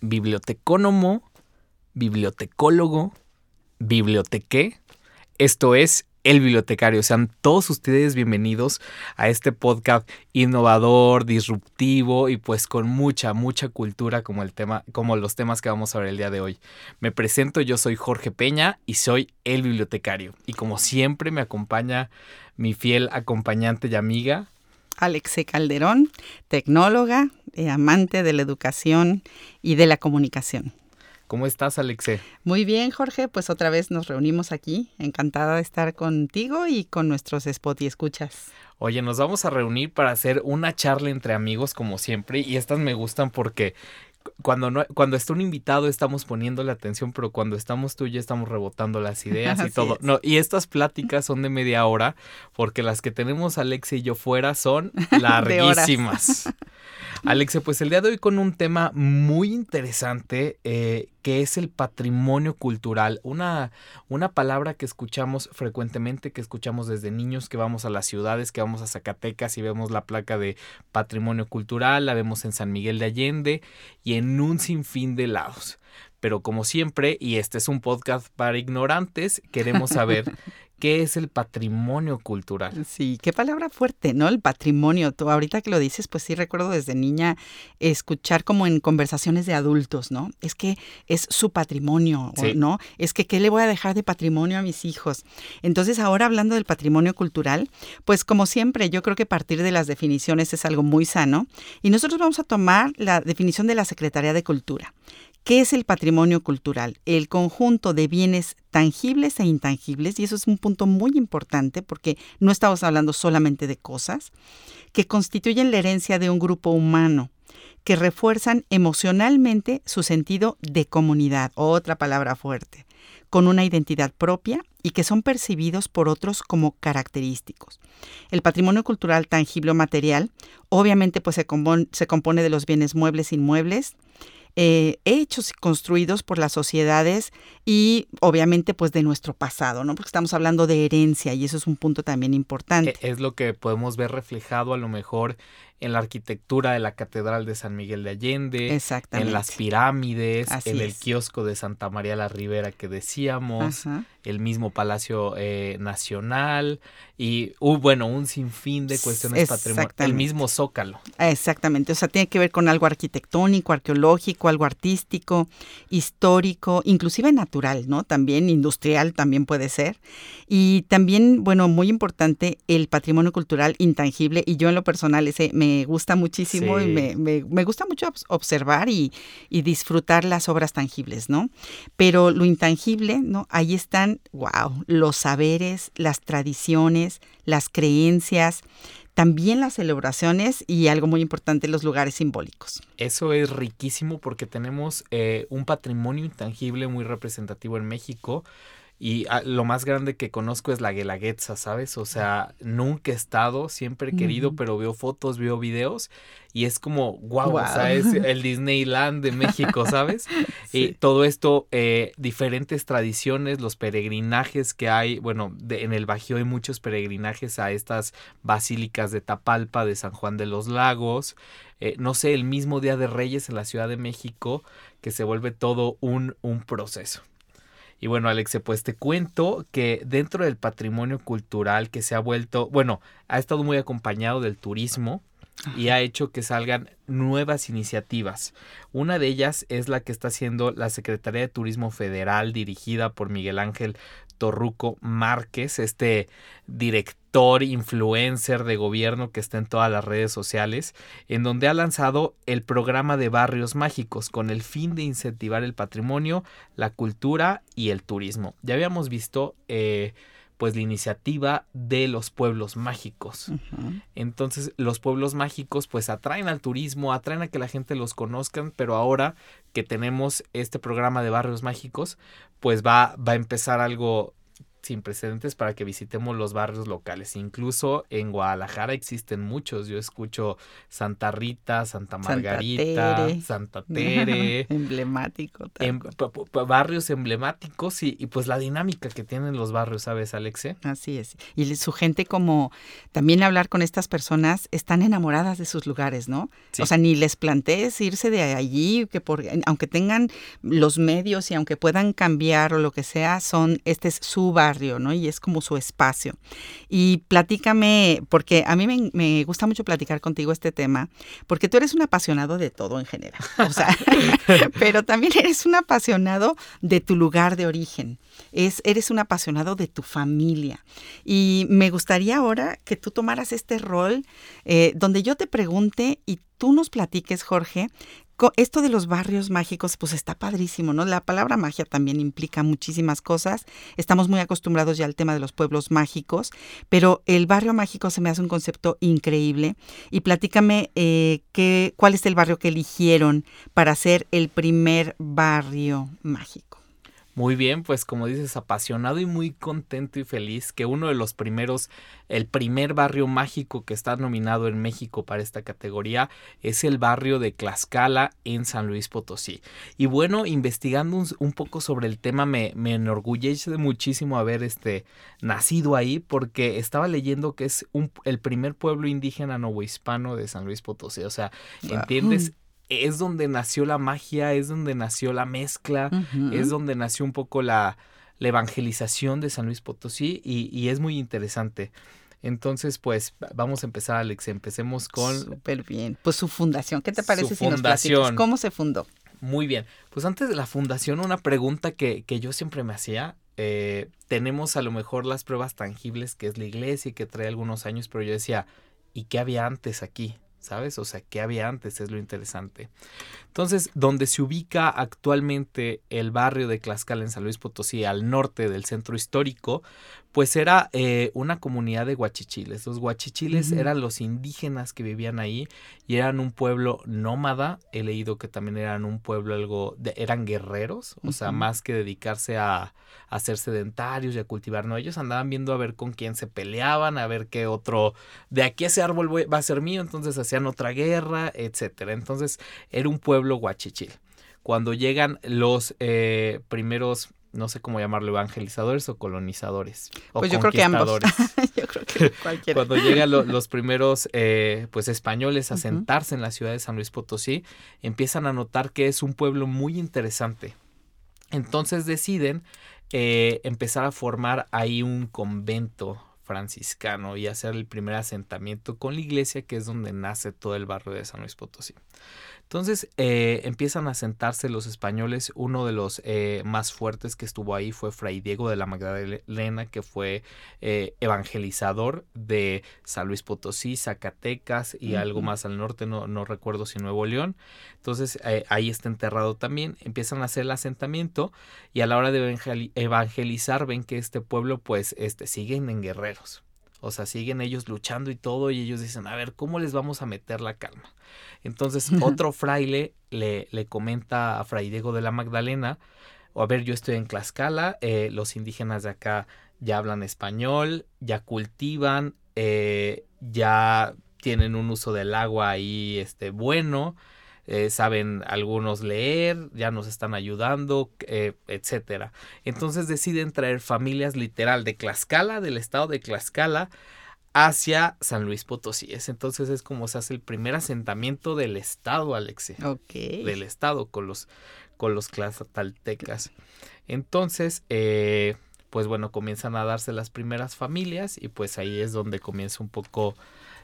bibliotecónomo, bibliotecólogo, bibliotequé. Esto es El Bibliotecario. Sean todos ustedes bienvenidos a este podcast innovador, disruptivo y pues con mucha, mucha cultura como el tema, como los temas que vamos a ver el día de hoy. Me presento, yo soy Jorge Peña y soy el bibliotecario. Y como siempre me acompaña mi fiel acompañante y amiga, Alexe Calderón, tecnóloga, eh, amante de la educación y de la comunicación. ¿Cómo estás, Alexe? Muy bien, Jorge. Pues otra vez nos reunimos aquí. Encantada de estar contigo y con nuestros spot y escuchas. Oye, nos vamos a reunir para hacer una charla entre amigos, como siempre. Y estas me gustan porque cuando, no, cuando está un invitado estamos poniéndole atención, pero cuando estamos tú y yo estamos rebotando las ideas y todo. No, y estas pláticas son de media hora, porque las que tenemos Alexe y yo fuera son larguísimas. Alexe, pues el día de hoy con un tema muy interesante eh, que es el patrimonio cultural. Una, una palabra que escuchamos frecuentemente, que escuchamos desde niños, que vamos a las ciudades, que vamos a Zacatecas y vemos la placa de patrimonio cultural, la vemos en San Miguel de Allende y en un sinfín de lados. Pero como siempre, y este es un podcast para ignorantes, queremos saber ¿Qué es el patrimonio cultural? Sí, qué palabra fuerte, ¿no? El patrimonio. Tú ahorita que lo dices, pues sí recuerdo desde niña escuchar como en conversaciones de adultos, ¿no? Es que es su patrimonio, ¿no? Es que qué le voy a dejar de patrimonio a mis hijos. Entonces, ahora hablando del patrimonio cultural, pues como siempre, yo creo que partir de las definiciones es algo muy sano. Y nosotros vamos a tomar la definición de la Secretaría de Cultura. ¿Qué es el patrimonio cultural? El conjunto de bienes tangibles e intangibles, y eso es un punto muy importante porque no estamos hablando solamente de cosas, que constituyen la herencia de un grupo humano, que refuerzan emocionalmente su sentido de comunidad, otra palabra fuerte, con una identidad propia y que son percibidos por otros como característicos. El patrimonio cultural tangible o material obviamente pues se, compone, se compone de los bienes muebles e inmuebles, eh, hechos y construidos por las sociedades y obviamente pues de nuestro pasado, ¿no? Porque estamos hablando de herencia y eso es un punto también importante. E, es lo que podemos ver reflejado a lo mejor en la arquitectura de la Catedral de San Miguel de Allende, en las pirámides, en el kiosco de Santa María la Ribera que decíamos, el mismo Palacio eh, Nacional y uh, bueno, un sinfín de cuestiones patrimoniales, el mismo Zócalo. Exactamente, o sea, tiene que ver con algo arquitectónico, arqueológico, algo artístico, histórico, inclusive natural, ¿no? También industrial también puede ser. Y también, bueno, muy importante, el patrimonio cultural intangible y yo en lo personal ese me me gusta muchísimo y me, me, gusta mucho observar y, y, disfrutar las obras tangibles, ¿no? Pero lo intangible, ¿no? Ahí están, wow, los saberes, las tradiciones, las creencias, también las celebraciones y algo muy importante, los lugares simbólicos. Eso es riquísimo porque tenemos eh, un patrimonio intangible muy representativo en México y ah, lo más grande que conozco es la Guelaguetza, ¿sabes? O sea, nunca he estado, siempre he querido, pero veo fotos, veo videos y es como, wow, o sea, es el Disneyland de México, ¿sabes? Y todo esto, eh, diferentes tradiciones, los peregrinajes que hay, bueno, en el Bajío hay muchos peregrinajes a estas basílicas de Tapalpa, de San Juan de los Lagos, eh, no sé, el mismo Día de Reyes en la Ciudad de México, que se vuelve todo un, un proceso. Y bueno, Alex, pues te cuento que dentro del patrimonio cultural que se ha vuelto, bueno, ha estado muy acompañado del turismo y ha hecho que salgan nuevas iniciativas. Una de ellas es la que está haciendo la Secretaría de Turismo Federal dirigida por Miguel Ángel Torruco Márquez, este director influencer de gobierno que está en todas las redes sociales, en donde ha lanzado el programa de barrios mágicos con el fin de incentivar el patrimonio, la cultura y el turismo. Ya habíamos visto eh, pues la iniciativa de los pueblos mágicos. Entonces los pueblos mágicos pues atraen al turismo, atraen a que la gente los conozcan, pero ahora que tenemos este programa de barrios mágicos, pues va, va a empezar algo sin precedentes para que visitemos los barrios locales. Incluso en Guadalajara existen muchos. Yo escucho Santa Rita, Santa Margarita, Santa Tere. Emblemático. Em, barrios emblemáticos y, pues la dinámica que tienen los barrios, ¿sabes, Alexe? Así es. Y su gente como también hablar con estas personas están enamoradas de sus lugares, ¿no? O sea, ni les plantees irse de allí, que por, aunque tengan los medios y aunque puedan cambiar o lo que sea, son, este es su barrio ¿no? Y es como su espacio. Y platícame, porque a mí me, gusta mucho platicar contigo este tema, porque tú eres un apasionado de todo en general, o sea, pero también eres un apasionado de tu lugar de origen. Es, eres un apasionado de tu familia. Y me gustaría ahora que tú tomaras este rol eh, donde yo te pregunte y tú nos platiques, Jorge, esto de los barrios mágicos, pues está padrísimo, ¿no? La palabra magia también implica muchísimas cosas. Estamos muy acostumbrados ya al tema de los pueblos mágicos, pero el barrio mágico se me hace un concepto increíble. Y platícame eh, qué, cuál es el barrio que eligieron para ser el primer barrio mágico. Muy bien, pues como dices, apasionado y muy contento y feliz que uno de los primeros, el primer barrio mágico que está nominado en México para esta categoría es el barrio de Tlaxcala en San Luis Potosí. Y bueno, investigando un, poco sobre el tema me, me, enorgullece muchísimo haber este, nacido ahí porque estaba leyendo que es un, el primer pueblo indígena novohispano de San Luis Potosí. O sea, ¿entiendes? Es donde nació la magia, es donde nació la mezcla, es donde nació un poco la, evangelización de San Luis Potosí y, es muy interesante. Entonces, pues vamos a empezar, Alex. Empecemos con. Súper bien. Pues su fundación. ¿Qué te parece si nos platicas cómo se fundó? Muy bien. Pues antes de la fundación, una pregunta que, que yo siempre me hacía. Eh, tenemos a lo mejor las pruebas tangibles que es la iglesia y que trae algunos años, pero yo decía, ¿y qué había antes aquí? ¿Sabes? O sea, ¿qué había antes? Es lo interesante. Entonces, donde se ubica actualmente el barrio de Tlaxcala en San Luis Potosí, al norte del centro histórico, pues era eh, una comunidad de guachichiles. Los guachichiles eran los indígenas que vivían ahí y eran un pueblo nómada. He leído que también eran un pueblo algo, eran guerreros, o sea, más que dedicarse a, a, ser sedentarios y a cultivar, no, ellos andaban viendo a ver con quién se peleaban, a ver qué otro, de aquí ese árbol va a ser mío, entonces hacían otra guerra, etcétera. Entonces era un pueblo guachichil. Cuando llegan los eh, primeros no sé cómo llamarlo, evangelizadores o colonizadores. O pues yo creo que ambos. yo creo que cualquiera. Cuando llegan los primeros eh, pues españoles a sentarse en la ciudad de San Luis Potosí, empiezan a notar que es un pueblo muy interesante. Entonces deciden eh, empezar a formar ahí un convento franciscano y hacer el primer asentamiento con la iglesia, que es donde nace todo el barrio de San Luis Potosí. Entonces eh, empiezan a sentarse los españoles. Uno de los eh, más fuertes que estuvo ahí fue Fray Diego de la Magdalena, que fue eh, evangelizador de San Luis Potosí, Zacatecas y algo más al norte, no, no, recuerdo si Nuevo León. Entonces ahí está enterrado también. Empiezan a hacer el asentamiento y a la hora de evangelizar ven que este pueblo pues este, siguen en guerreros. O sea, siguen ellos luchando y todo, y ellos dicen, a ver, ¿cómo les vamos a meter la calma? Entonces, otro fraile le, le comenta a Fray Diego de la Magdalena, o a ver, yo estoy en Tlaxcala, eh, los indígenas de acá ya hablan español, ya cultivan, eh, ya tienen un uso del agua ahí este, bueno, eh, saben algunos leer, ya nos están ayudando, eh, etcétera. Entonces deciden traer familias literal de Tlaxcala, del estado de Tlaxcala, hacia San Luis Potosí. entonces es como se hace el primer asentamiento del estado, Alexia. Ok. Del estado con los, con los tlaxcaltecas. Entonces, eh, pues bueno, comienzan a darse las primeras familias y pues ahí es donde comienza un poco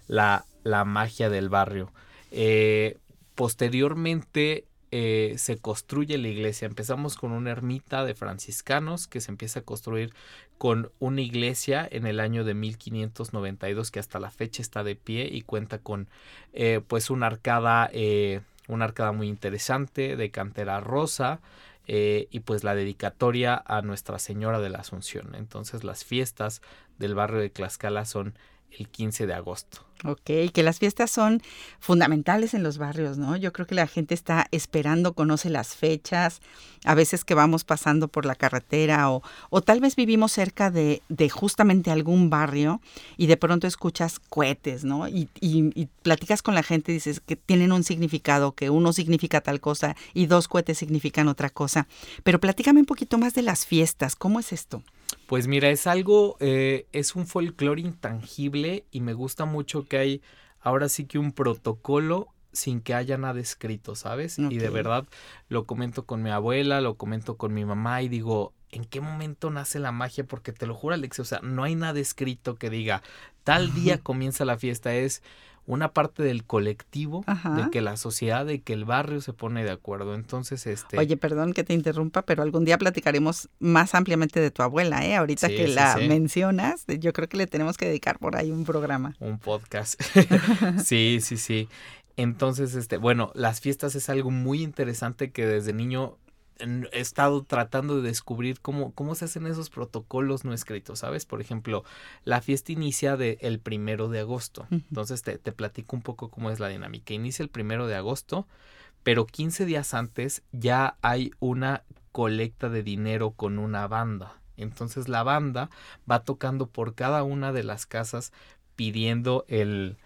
la, la magia del barrio. Eh, Posteriormente eh, se construye la iglesia. Empezamos con una ermita de franciscanos que se empieza a construir con una iglesia en el año de 1592 que hasta la fecha está de pie y cuenta con eh, pues una arcada, eh, una arcada muy interesante de cantera rosa. y pues la dedicatoria a Nuestra Señora de la Asunción. Entonces las fiestas del barrio de Tlaxcala son el 15 de agosto. Ok, que las fiestas son fundamentales en los barrios, ¿no? Yo creo que la gente está esperando, conoce las fechas, a veces que vamos pasando por la carretera o, o tal vez vivimos cerca de, de, justamente algún barrio y de pronto escuchas cohetes, ¿no? Y, y, y, platicas con la gente dices que tienen un significado, que uno significa tal cosa y dos cohetes significan otra cosa. Pero platícame un poquito más de las fiestas, ¿cómo es esto? Pues mira, es algo, eh, es un folclore intangible y me gusta mucho que hay ahora sí que un protocolo sin que haya nada escrito, ¿sabes? Okay. Y de verdad lo comento con mi abuela, lo comento con mi mamá y digo, ¿en qué momento nace la magia? Porque te lo juro, Alex, o sea, no hay nada escrito que diga, tal día comienza la fiesta, es una parte del colectivo, Ajá. de que la sociedad, de que el barrio se pone de acuerdo. Entonces, este... Oye, perdón que te interrumpa, pero algún día platicaremos más ampliamente de tu abuela, ¿eh? Ahorita sí, que sí, la sí. mencionas, yo creo que le tenemos que dedicar por ahí un programa. Un podcast. sí, sí, sí. Entonces, este, bueno, las fiestas es algo muy interesante que desde niño he estado tratando de descubrir cómo, cómo se hacen esos protocolos no escritos, ¿sabes? Por ejemplo, la fiesta inicia de el primero de agosto. Entonces te, te, platico un poco cómo es la dinámica. Inicia el primero de agosto, pero 15 días antes ya hay una colecta de dinero con una banda. Entonces la banda va tocando por cada una de las casas pidiendo el,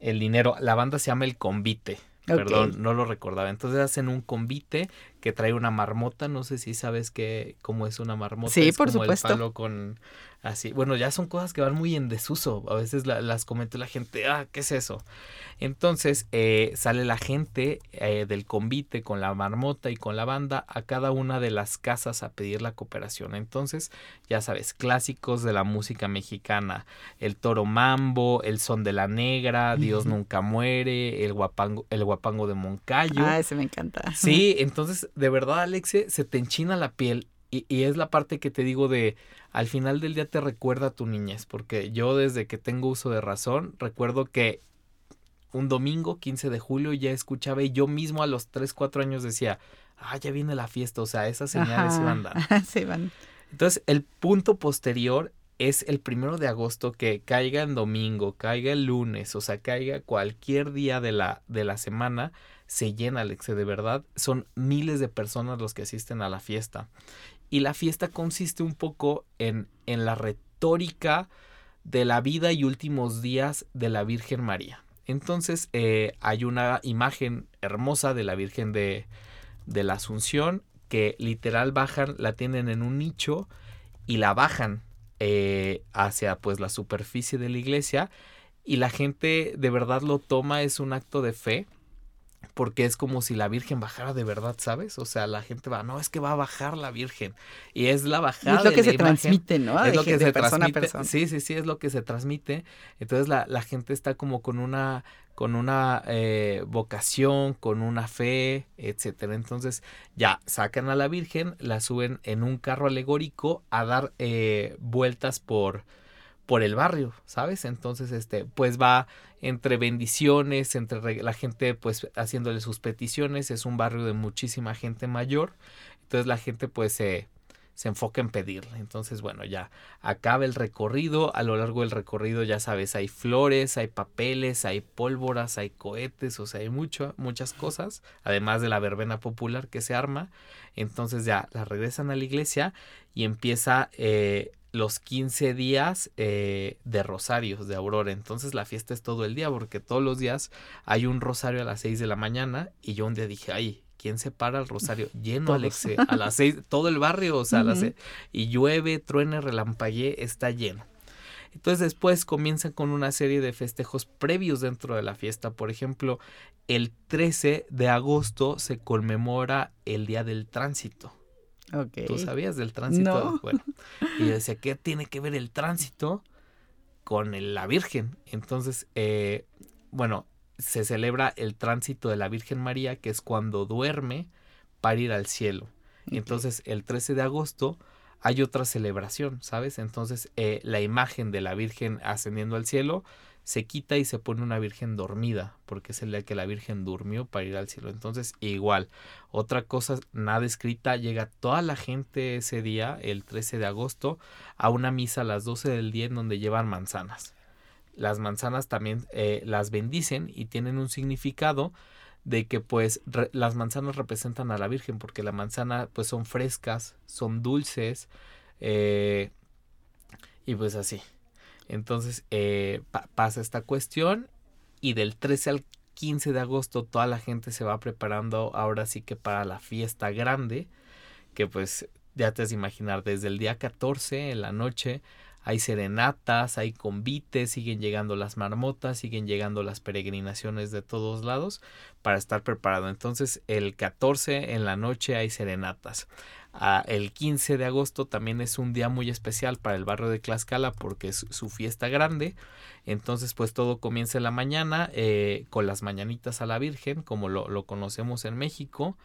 el dinero. La banda se llama el convite. Okay. Perdón, no lo recordaba. Entonces hacen un convite que trae una marmota. No sé si sabes que cómo es una marmota. Sí, es por como supuesto. El palo con así. Bueno, ya son cosas que van muy en desuso. A veces la, las comenta la gente, ah, ¿qué es eso? Entonces eh, sale la gente eh, del convite con la marmota y con la banda a cada una de las casas a pedir la cooperación. Entonces, ya sabes, clásicos de la música mexicana, el toro mambo, el son de la negra, Dios nunca muere, el guapango, el guapango de Moncayo. Ah, ese me encanta. Sí, entonces, de verdad, Alexe, se te enchina la piel y, y, es la parte que te digo de al final del día te recuerda a tu niñez, porque yo desde que tengo uso de razón recuerdo que un domingo 15 de julio ya escuchaba y yo mismo a los 3, 4 años decía, ah, ya viene la fiesta, o sea, esas señales Ajá. iban dando. sí, van. Entonces, el punto posterior es el primero de agosto que caiga en domingo, caiga el lunes, o sea, caiga cualquier día de la, de la semana, se llena, Alexe, de verdad. Son miles de personas los que asisten a la fiesta. Y la fiesta consiste un poco en, en la retórica de la vida y últimos días de la Virgen María. Entonces eh, hay una imagen hermosa de la Virgen de, de, la Asunción que literal bajan, la tienen en un nicho y la bajan eh, hacia pues la superficie de la iglesia y la gente de verdad lo toma, es un acto de fe porque es como si la Virgen bajara de verdad, ¿sabes? O sea, la gente va, no, es que va a bajar la Virgen. Y es la bajada. Es lo que se imagen, transmite, ¿no? Es de, lo que de se persona transmite. a persona. Sí, sí, sí, es lo que se transmite. Entonces la, la gente está como con una con una eh, vocación, con una fe, etcétera. Entonces ya sacan a la Virgen, la suben en un carro alegórico a dar eh, vueltas por, por el barrio, ¿sabes? Entonces, este, pues va entre bendiciones, entre la gente, pues haciéndole sus peticiones. Es un barrio de muchísima gente mayor. Entonces la gente, pues, se, se enfoca en pedirle. Entonces, bueno, ya acaba el recorrido. A lo largo del recorrido, ya sabes, hay flores, hay papeles, hay pólvoras, hay cohetes, o sea, hay mucho, muchas cosas, además de la verbena popular que se arma. Entonces ya la regresan a la iglesia y empieza eh, los 15 días eh, de rosarios de Aurora. Entonces la fiesta es todo el día porque todos los días hay un rosario a las 6 de la mañana y yo un día dije, ay, ¿quién se para el rosario? Lleno, Alexe, a las 6, todo el barrio, o sea, uh -huh. a las seis, y llueve, truene, relampaguee, está lleno. Entonces después comienzan con una serie de festejos previos dentro de la fiesta. Por ejemplo, el 13 de agosto se conmemora el Día del Tránsito. Okay. ¿Tú sabías del tránsito? No. Bueno, y yo decía, ¿qué tiene que ver el tránsito con el, la Virgen? Entonces, eh, bueno, se celebra el tránsito de la Virgen María, que es cuando duerme para ir al cielo. Okay. Entonces, el 13 de agosto hay otra celebración, ¿sabes? Entonces, eh, la imagen de la Virgen ascendiendo al cielo se quita y se pone una virgen dormida, porque es el día que la virgen durmió para ir al cielo. Entonces, igual, otra cosa, nada escrita, llega toda la gente ese día, el 13 de agosto, a una misa a las 12 del día en donde llevan manzanas. Las manzanas también eh, las bendicen y tienen un significado de que pues las manzanas representan a la Virgen porque la manzana pues son frescas, son dulces eh, y pues así. Entonces eh, pasa esta cuestión y del 13 al 15 de agosto toda la gente se va preparando ahora sí que para la fiesta grande, que pues ya te has de imaginar, desde el día 14 en la noche hay serenatas, hay convites, siguen llegando las marmotas, siguen llegando las peregrinaciones de todos lados para estar preparado. Entonces el 14 en la noche hay serenatas. Ah, el 15 de agosto también es un día muy especial para el barrio de Tlaxcala porque es su fiesta grande. Entonces, pues todo comienza en la mañana eh, con las mañanitas a la Virgen, como lo, conocemos en México.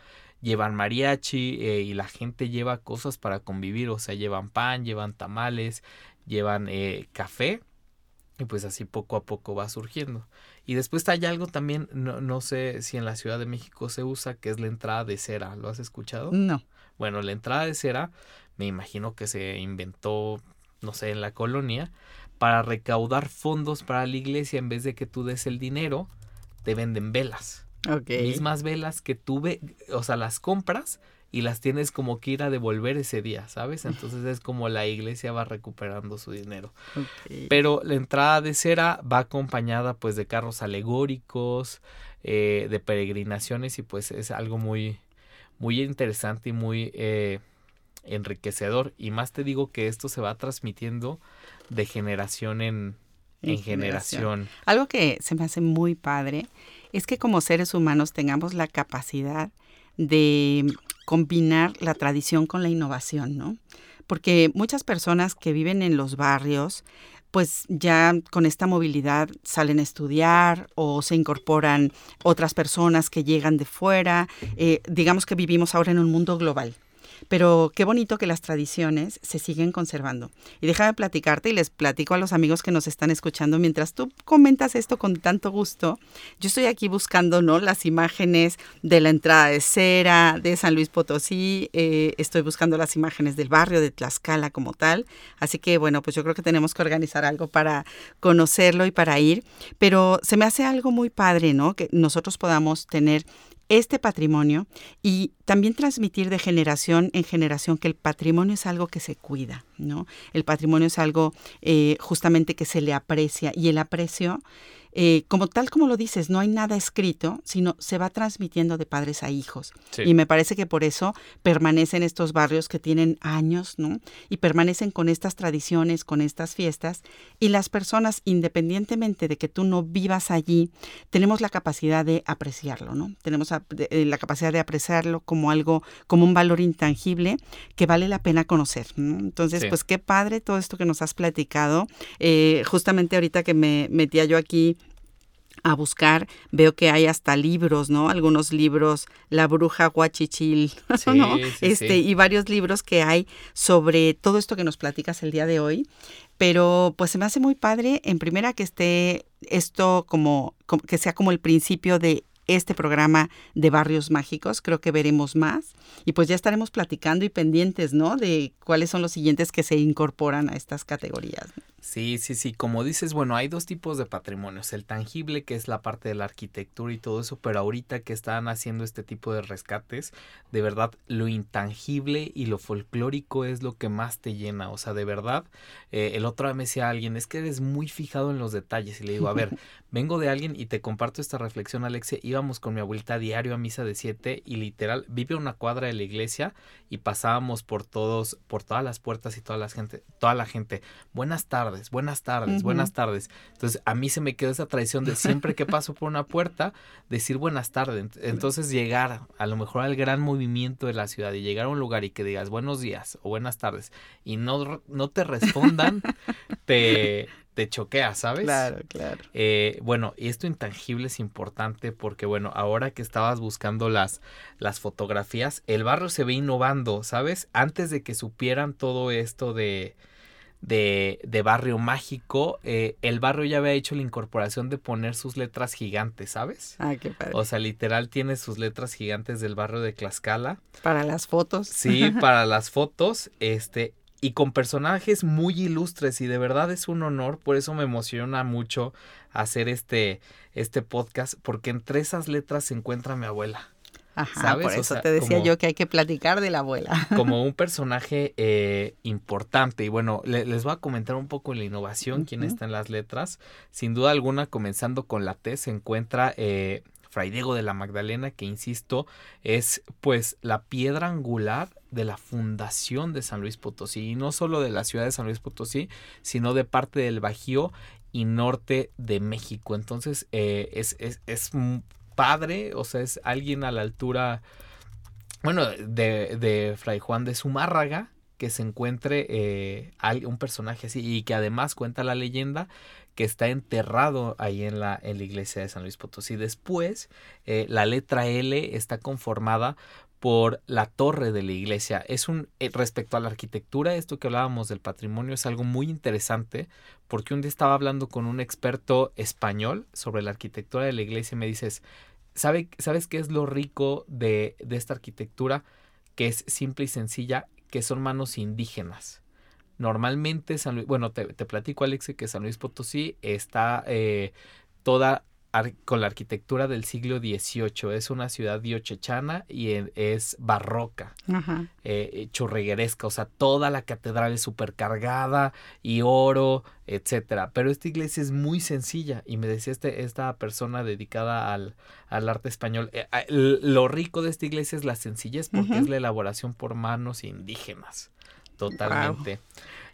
Llevan mariachi eh, y la gente lleva cosas para convivir, o sea, llevan pan, llevan tamales, llevan eh, café. Y pues así poco a poco va surgiendo. Y después hay algo también, no, no sé si en la Ciudad de México se usa, que es la entrada de cera. ¿Lo has escuchado? No. Bueno, la entrada de cera me imagino que se inventó, no sé, en la colonia para recaudar fondos para la iglesia en vez de que tú des el dinero, te venden velas. Ok. Mismas velas que tú, o sea, las compras y las tienes como que ir a devolver ese día, ¿sabes? Entonces es como la iglesia va recuperando su dinero. Pero la entrada de cera va acompañada pues de carros alegóricos, eh, de peregrinaciones y pues es algo muy, muy interesante y muy eh, enriquecedor. Y más te digo que esto se va transmitiendo de generación en, generación. Algo que se me hace muy padre es que como seres humanos tengamos la capacidad de combinar la tradición con la innovación, ¿no? Porque muchas personas que viven en los barrios pues ya con esta movilidad salen a estudiar o se incorporan otras personas que llegan de fuera. Eh, digamos que vivimos ahora en un mundo global. Pero qué bonito que las tradiciones se siguen conservando. Y déjame platicarte y les platico a los amigos que nos están escuchando mientras tú comentas esto con tanto gusto. Yo estoy aquí buscando ¿no? las imágenes de la entrada de cera de San Luis Potosí. Eh, estoy buscando las imágenes del barrio de Tlaxcala como tal. Así que bueno, pues yo creo que tenemos que organizar algo para conocerlo y para ir. Pero se me hace algo muy padre, ¿no? Que nosotros podamos tener este patrimonio y también transmitir de generación en generación que el patrimonio es algo que se cuida, ¿no? El patrimonio es algo eh, justamente que se le aprecia y el aprecio eh, como tal como lo dices, no hay nada escrito, sino se va transmitiendo de padres a hijos. Y me parece que por eso permanecen estos barrios que tienen años, ¿no? Y permanecen con estas tradiciones, con estas fiestas. Y las personas, independientemente de que tú no vivas allí, tenemos la capacidad de apreciarlo, ¿no? Tenemos eh, la capacidad de apreciarlo como algo, como un valor intangible que vale la pena conocer. Entonces, pues qué padre todo esto que nos has platicado. Eh, justamente ahorita que me metía yo aquí a buscar, veo que hay hasta libros, ¿no? Algunos libros, La bruja guachichil, ¿no? este, y varios libros que hay sobre todo esto que nos platicas el día de hoy. Pero pues se me hace muy padre, en primera, que esté esto como, como que sea como el principio de este programa de Barrios Mágicos. Creo que veremos más y pues ya estaremos platicando y pendientes, ¿no? De cuáles son los siguientes que se incorporan a estas categorías. Sí, sí, sí. Como dices, bueno, hay dos tipos de patrimonios. El tangible, que es la parte de la arquitectura y todo eso, pero ahorita que están haciendo este tipo de rescates, de verdad, lo intangible y lo folclórico es lo que más te llena. O sea, de verdad, eh, el otro día me decía alguien, es que eres muy fijado en los detalles. Y le digo, a ver, vengo de alguien y te comparto esta reflexión, Alexia. Íbamos con mi abuelita diario a misa de siete y literal, vive una cuadra de la iglesia y pasábamos por todos, por todas las puertas y toda la gente, toda la gente. Buenas tardes buenas tardes, buenas tardes. Entonces, a mí se me quedó esa tradición de siempre que paso por una puerta, decir buenas tardes. Entonces, llegar a lo mejor al gran movimiento de la ciudad y llegar a un lugar y que digas buenos días o buenas tardes y no, no te respondan, te, te choquea, ¿sabes? Claro, claro. Eh, bueno, y esto intangible es importante porque, bueno, ahora que estabas buscando las, las fotografías, el barrio se ve innovando, ¿sabes? Antes de que supieran todo esto de, de, de barrio mágico, eh, el barrio ya había hecho la incorporación de poner sus letras gigantes, ¿sabes? Ah, qué padre. O sea, literal tiene sus letras gigantes del barrio de Tlaxcala. Para las fotos. Sí, para las fotos, este, y con personajes muy ilustres y de verdad es un honor, por eso me emociona mucho hacer este, este podcast, porque entre esas letras se encuentra mi abuela. Ajá, por eso te decía yo que hay que platicar de la abuela. Como un personaje eh, importante. Y bueno, les voy a comentar un poco la innovación, quién está en las letras. Sin duda alguna, comenzando con la T, se encuentra eh, Fray Diego de la Magdalena, que insisto, es pues la piedra angular de la fundación de San Luis Potosí. Y no solo de la ciudad de San Luis Potosí, sino de parte del Bajío y norte de México. Entonces, eh, es, es, es padre, o sea, es alguien a la altura, bueno, de, de Fray Juan de Zumárraga, que se encuentre eh, un personaje así y que además cuenta la leyenda que está enterrado ahí en la, en la iglesia de San Luis Potosí. Después, eh, la letra L está conformada por la torre de la iglesia. Es un eh, respecto a la arquitectura, esto que hablábamos del patrimonio es algo muy interesante porque un día estaba hablando con un experto español sobre la arquitectura de la iglesia y me dices, ¿sabe, ¿sabes qué es lo rico de, de esta arquitectura? Que es simple y sencilla, que son manos indígenas. Normalmente San Luis, bueno, te, te platico Alex que San Luis Potosí está eh, toda con la arquitectura del siglo XVIII. Es una ciudad diochechana y es barroca, eh, chorregueresca. O sea, toda la catedral es súper cargada y oro, etcétera. Pero esta iglesia es muy sencilla y me decía este, esta persona dedicada al, arte español. Eh, lo rico de esta iglesia es la sencillez porque es la elaboración por manos indígenas. Totalmente.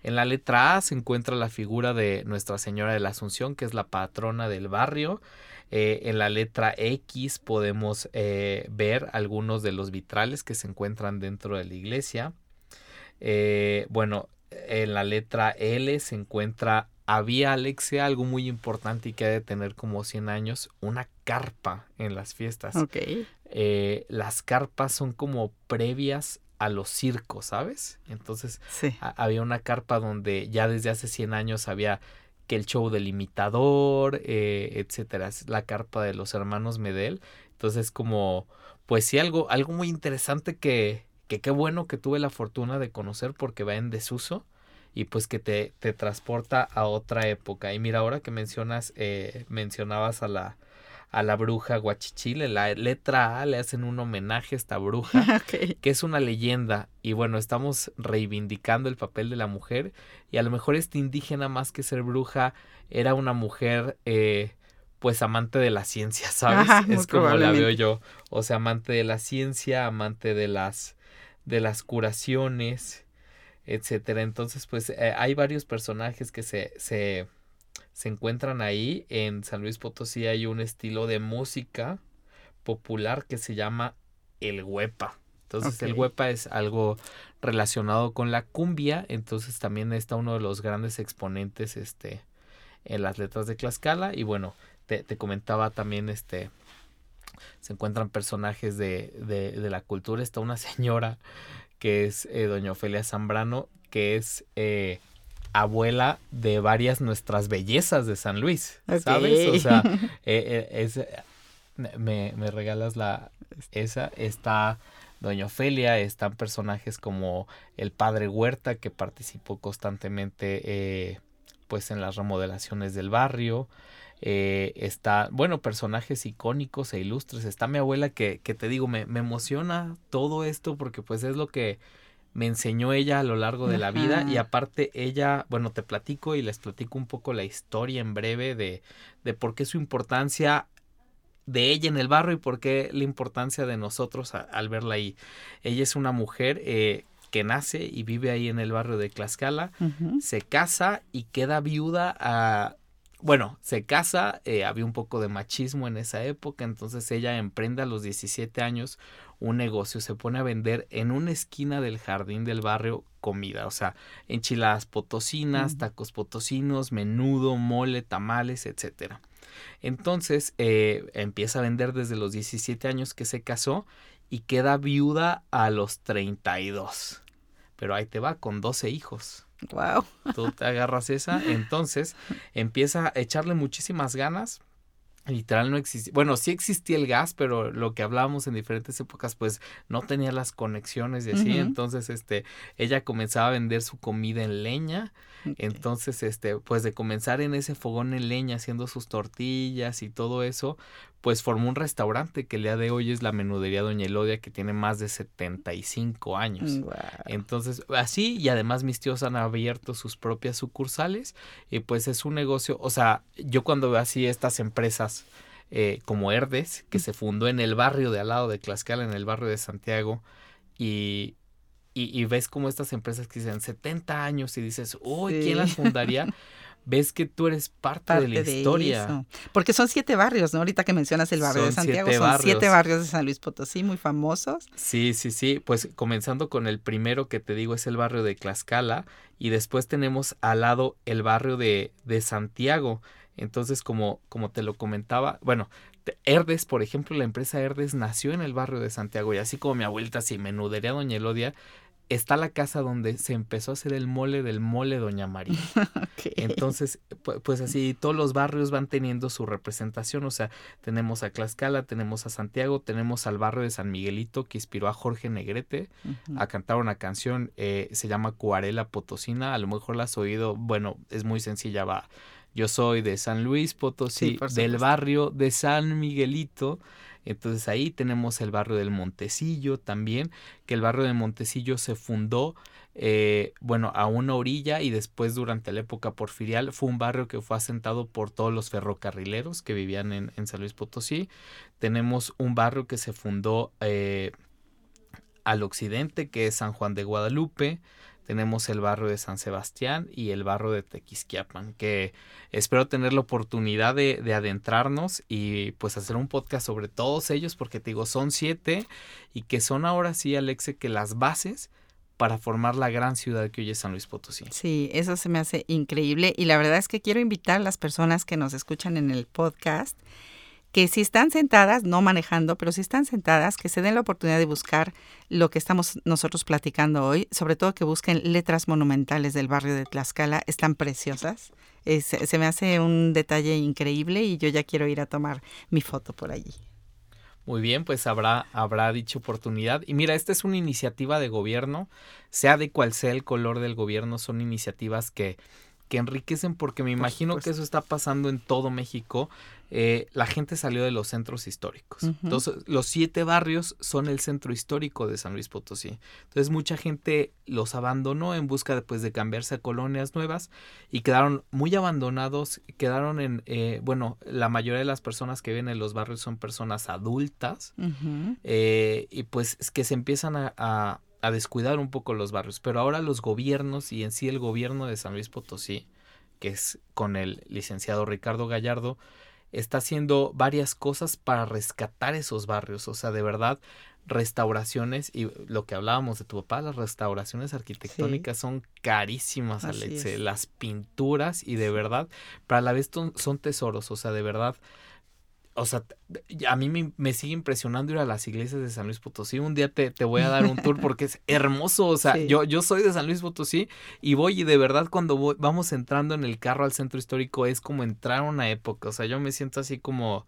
En la letra A se encuentra la figura de Nuestra Señora de la Asunción, que es la patrona del barrio. Eh, en la letra X podemos eh, ver algunos de los vitrales que se encuentran dentro de la iglesia. Eh, bueno, en la letra L se encuentra, había Alexia algo muy importante y que ha de tener como 100 años, una carpa en las fiestas. las carpas son como previas a los circos, ¿sabes? Entonces había una carpa donde ya desde hace 100 años había que el show del imitador, eh, etcétera, es la carpa de los hermanos Medel. Entonces como, pues sí, algo, algo muy interesante que, que qué bueno que tuve la fortuna de conocer porque va en desuso y pues que te, te transporta a otra época. Y mira, ahora que mencionas, eh, mencionabas a la, a la bruja Guachichile. La letra A le hacen un homenaje a esta bruja, que es una leyenda. Y bueno, estamos reivindicando el papel de la mujer. Y a lo mejor este indígena, más que ser bruja, era una mujer, eh, pues amante de la ciencia, ¿sabes? es como la veo yo. O sea, amante de la ciencia, amante de las, de las curaciones, etcétera. Entonces, pues eh, hay varios personajes que se, se se encuentran ahí. En San Luis Potosí hay un estilo de música popular que se llama el huepa. Entonces el huepa es algo relacionado con la cumbia, entonces también está uno de los grandes exponentes este, en las letras de Tlaxcala y bueno, te, comentaba también este se encuentran personajes de, de, la cultura, está una señora que es eh, doña Ofelia Zambrano, que es eh, abuela de varias nuestras bellezas de San Luis, ¿sabes? O sea, eh, eh, es, me, me, regalas la esa, está Doña Ofelia, están personajes como el padre Huerta que participó constantemente eh, pues en las remodelaciones del barrio. está, bueno, personajes icónicos e ilustres. Está mi abuela que, que te digo, me, me emociona todo esto porque pues es lo que me enseñó ella a lo largo de la vida y aparte ella, bueno, te platico y les platico un poco la historia en breve de, de por qué su importancia de ella en el barrio y por qué la importancia de nosotros al verla ahí. Ella es una mujer eh, que nace y vive ahí en el barrio de Tlaxcala, se casa y queda viuda a... Bueno, se casa, eh, había un poco de machismo en esa época, entonces ella emprende a los 17 años un negocio, se pone a vender en una esquina del jardín del barrio comida, o sea, enchiladas potosinas, tacos potosinos, menudo, mole, tamales, etcétera. Entonces eh, empieza a vender desde los 17 años que se casó y queda viuda a los 32. Pero ahí te va, con 12 hijos. Wow. Tú te agarras esa, entonces empieza a echarle muchísimas ganas. Literal no existía, bueno, sí existía el gas, pero lo que hablábamos en diferentes épocas, pues no tenía las conexiones y así, entonces, este, ella comenzaba a vender su comida en leña, entonces, este, pues de comenzar en ese fogón en leña haciendo sus tortillas y todo eso, pues formó un restaurante que el día de hoy es la menudería Doña Elodia que tiene más de 75 años. Entonces, así y además mis tíos han abierto sus propias sucursales y pues es un negocio, o sea, yo cuando veo así estas empresas eh, como Herdes, que se fundó en el barrio de al lado de Tlaxcala, en el barrio de Santiago, y, y, ves como estas empresas que dicen 70 años y dices, uy, ¿quién las fundaría? Ves que tú eres parte, de la historia. Porque son siete barrios, ¿no? Ahorita que mencionas el barrio de Santiago, son siete barrios de San Luis Potosí muy famosos. Sí, sí, sí. Pues comenzando con el primero que te digo es el barrio de Tlaxcala y después tenemos al lado el barrio de, de Santiago. Entonces, como, como te lo comentaba, bueno, Herdes, por ejemplo, la empresa Herdes nació en el barrio de Santiago y así como mi abuelita si menudería Doña Elodia, está la casa donde se empezó a hacer el mole del mole Doña María. Entonces, pues así todos los barrios van teniendo su representación, o sea, tenemos a Tlaxcala, tenemos a Santiago, tenemos al barrio de San Miguelito que inspiró a Jorge Negrete a cantar una canción, eh, se llama Cuarela Potosina, a lo mejor la has oído, bueno, es muy sencilla, va. Yo soy de San Luis Potosí, del barrio de San Miguelito. Entonces ahí tenemos el barrio del Montecillo también, que el barrio del Montecillo se fundó, eh, bueno, a una orilla y después durante la época porfirial fue un barrio que fue asentado por todos los ferrocarrileros que vivían en, en San Luis Potosí. Tenemos un barrio que se fundó eh, al occidente, que es San Juan de Guadalupe tenemos el barrio de San Sebastián y el barrio de Tequisquiapan, que espero tener la oportunidad de, adentrarnos y pues hacer un podcast sobre todos ellos, porque te digo, son siete y que son ahora sí, Alexe, que las bases para formar la gran ciudad que hoy es San Luis Potosí. Sí, eso se me hace increíble y la verdad es que quiero invitar a las personas que nos escuchan en el podcast que si están sentadas, no manejando, pero si están sentadas, que se den la oportunidad de buscar lo que estamos nosotros platicando hoy, sobre todo que busquen letras monumentales del barrio de Tlaxcala, están preciosas. se me hace un detalle increíble y yo ya quiero ir a tomar mi foto por allí. Muy bien, pues habrá, habrá dicha oportunidad. Y mira, esta es una iniciativa de gobierno, sea de cual sea el color del gobierno, son iniciativas que que enriquecen porque me imagino que eso está pasando en todo México. Eh, la gente salió de los centros históricos. Entonces, los siete barrios son el centro histórico de San Luis Potosí. Entonces, mucha gente los abandonó en busca de, pues, de cambiarse a colonias nuevas y quedaron muy abandonados. Quedaron en, eh, bueno, la mayoría de las personas que viven en los barrios son personas adultas eh, y pues es que se empiezan a a descuidar un poco los barrios, pero ahora los gobiernos y en sí el gobierno de San Luis Potosí, que es con el licenciado Ricardo Gallardo, está haciendo varias cosas para rescatar esos barrios, o sea, de verdad, restauraciones y lo que hablábamos de tu papá, las restauraciones arquitectónicas son carísimas, Alexe, las pinturas y de verdad, para la vez son tesoros, o sea, de verdad, o sea, a mí me, sigue impresionando ir a las iglesias de San Luis Potosí. Un día te, voy a dar un tour porque es hermoso. O sea, yo, yo soy de San Luis Potosí y voy y de verdad cuando vamos entrando en el carro al centro histórico es como entrar a una época. O sea, yo me siento así como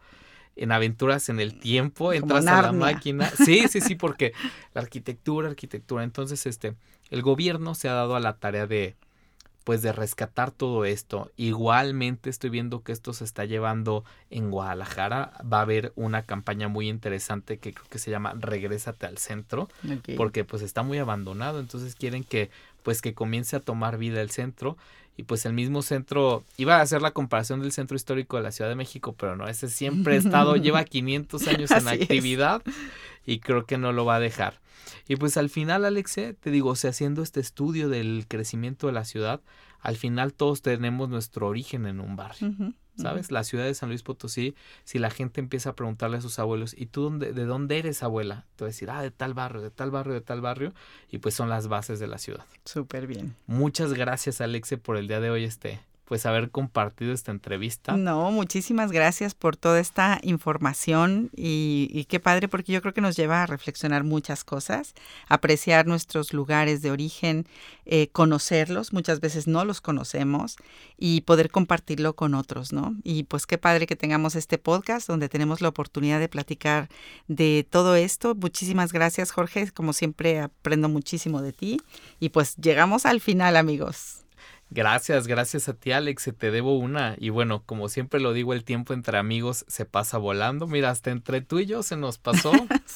en aventuras en el tiempo, entras a la máquina. Sí, sí, sí, porque la arquitectura, arquitectura. Entonces, este, el gobierno se ha dado a la tarea de pues de rescatar todo esto. Igualmente estoy viendo que esto se está llevando en Guadalajara. Va a haber una campaña muy interesante que creo que se llama Regrésate al centro, porque pues está muy abandonado, entonces quieren que pues que comience a tomar vida el centro y pues el mismo centro iba a hacer la comparación del centro histórico de la Ciudad de México, pero no, ese siempre ha estado lleva 500 años en actividad y creo que no lo va a dejar. Y pues al final, Alexe, te digo, o sea, haciendo este estudio del crecimiento de la ciudad, al final todos tenemos nuestro origen en un barrio. ¿Sabes? La ciudad de San Luis Potosí, si la gente empieza a preguntarle a sus abuelos, ¿y tú dónde, de dónde eres, abuela? Te va a decir, ah, de tal barrio, de tal barrio, de tal barrio, y pues son las bases de la ciudad. Súper bien. Muchas gracias, Alexe, por el día de hoy, este, pues haber compartido esta entrevista. No, muchísimas gracias por toda esta información y, qué padre porque yo creo que nos lleva a reflexionar muchas cosas, apreciar nuestros lugares de origen, eh, conocerlos, muchas veces no los conocemos y poder compartirlo con otros, ¿no? Y pues qué padre que tengamos este podcast donde tenemos la oportunidad de platicar de todo esto. Muchísimas gracias Jorge, como siempre aprendo muchísimo de ti y pues llegamos al final amigos. Gracias, gracias a ti Alex, se te debo una. Y bueno, como siempre lo digo, el tiempo entre amigos se pasa volando. Mira, hasta entre tú y yo se nos pasó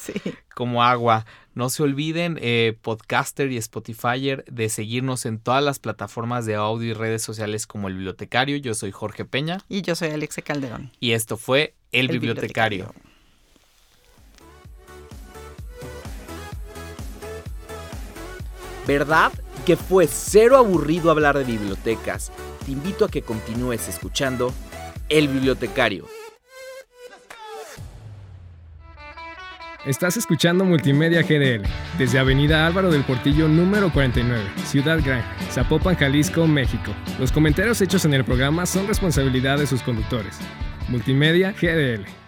como agua. No se olviden, eh, podcaster y Spotifyer, de seguirnos en todas las plataformas de audio y redes sociales como El Bibliotecario. Yo soy Jorge Peña. Y yo soy Alexe Calderón. Y esto fue El, bibliotecario. ¿Verdad que fue cero aburrido hablar de bibliotecas? Te invito a que continúes escuchando El Bibliotecario. Estás escuchando Multimedia GDL desde Avenida Álvaro del Portillo número 49, Ciudad Gran, Zapopan, Jalisco, México. Los comentarios hechos en el programa son responsabilidad de sus conductores. Multimedia GDL.